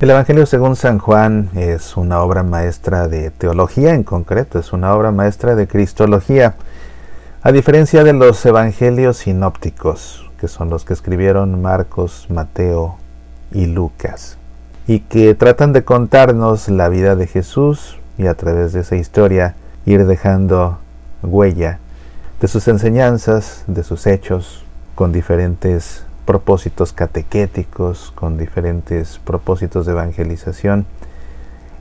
El Evangelio según San Juan es una obra maestra de teología en concreto, es una obra maestra de cristología, a diferencia de los evangelios sinópticos, que son los que escribieron Marcos, Mateo y Lucas, y que tratan de contarnos la vida de Jesús y a través de esa historia ir dejando huella de sus enseñanzas, de sus hechos, con diferentes propósitos catequéticos, con diferentes propósitos de evangelización.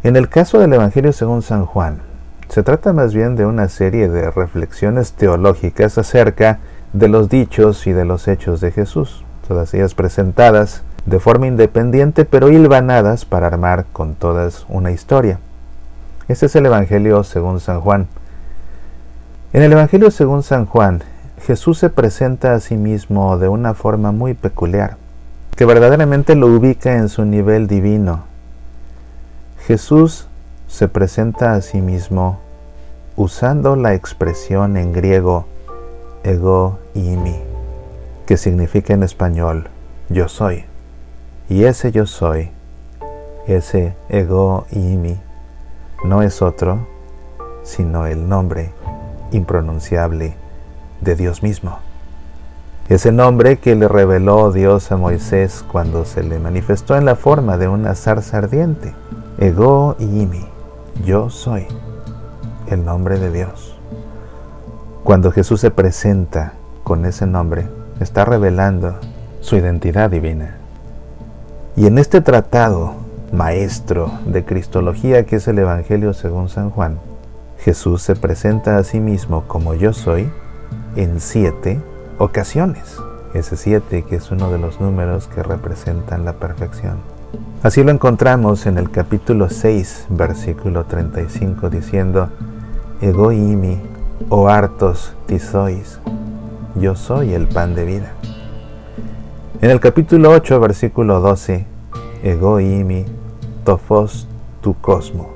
En el caso del Evangelio según San Juan, se trata más bien de una serie de reflexiones teológicas acerca de los dichos y de los hechos de Jesús, todas ellas presentadas de forma independiente pero hilvanadas para armar con todas una historia. Este es el Evangelio según San Juan. En el Evangelio según San Juan, Jesús se presenta a sí mismo de una forma muy peculiar, que verdaderamente lo ubica en su nivel divino. Jesús se presenta a sí mismo usando la expresión en griego ego imi, que significa en español yo soy. Y ese yo soy, ese ego imi, no es otro, sino el nombre impronunciable de Dios mismo. Ese nombre que le reveló Dios a Moisés cuando se le manifestó en la forma de una zarza ardiente. Ego Imi, yo soy, el nombre de Dios. Cuando Jesús se presenta con ese nombre, está revelando su identidad divina. Y en este tratado maestro de Cristología que es el Evangelio según San Juan, Jesús se presenta a sí mismo como yo soy en siete ocasiones. Ese siete que es uno de los números que representan la perfección. Así lo encontramos en el capítulo 6, versículo 35, diciendo, Ego imi, o hartos sois, yo soy el pan de vida. En el capítulo 8, versículo 12, Ego imi, tofos tu cosmo,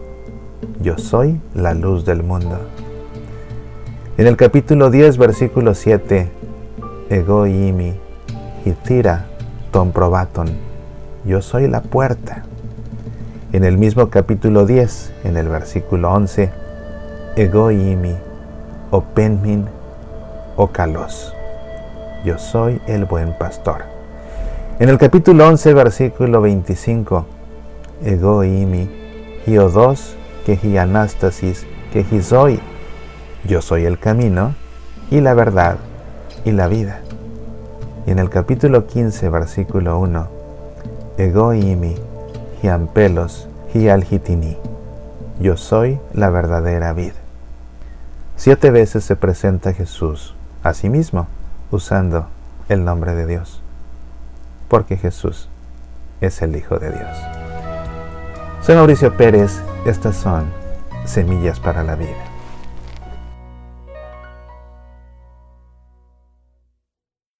yo soy la luz del mundo. En el capítulo 10, versículo 7, Ego imi, hitira ton probaton, yo soy la puerta. En el mismo capítulo 10, en el versículo 11, Ego imi, openmin, kalos, yo soy el buen pastor. En el capítulo 11, versículo 25, Ego imi, hiodos, que hianastasis, que yo soy el camino y la verdad y la vida. Y en el capítulo 15, versículo 1, Ego imi, hiampelos, hialhitini. Yo soy la verdadera vida. Siete veces se presenta Jesús a sí mismo usando el nombre de Dios, porque Jesús es el Hijo de Dios. Soy Mauricio Pérez, estas son Semillas para la Vida.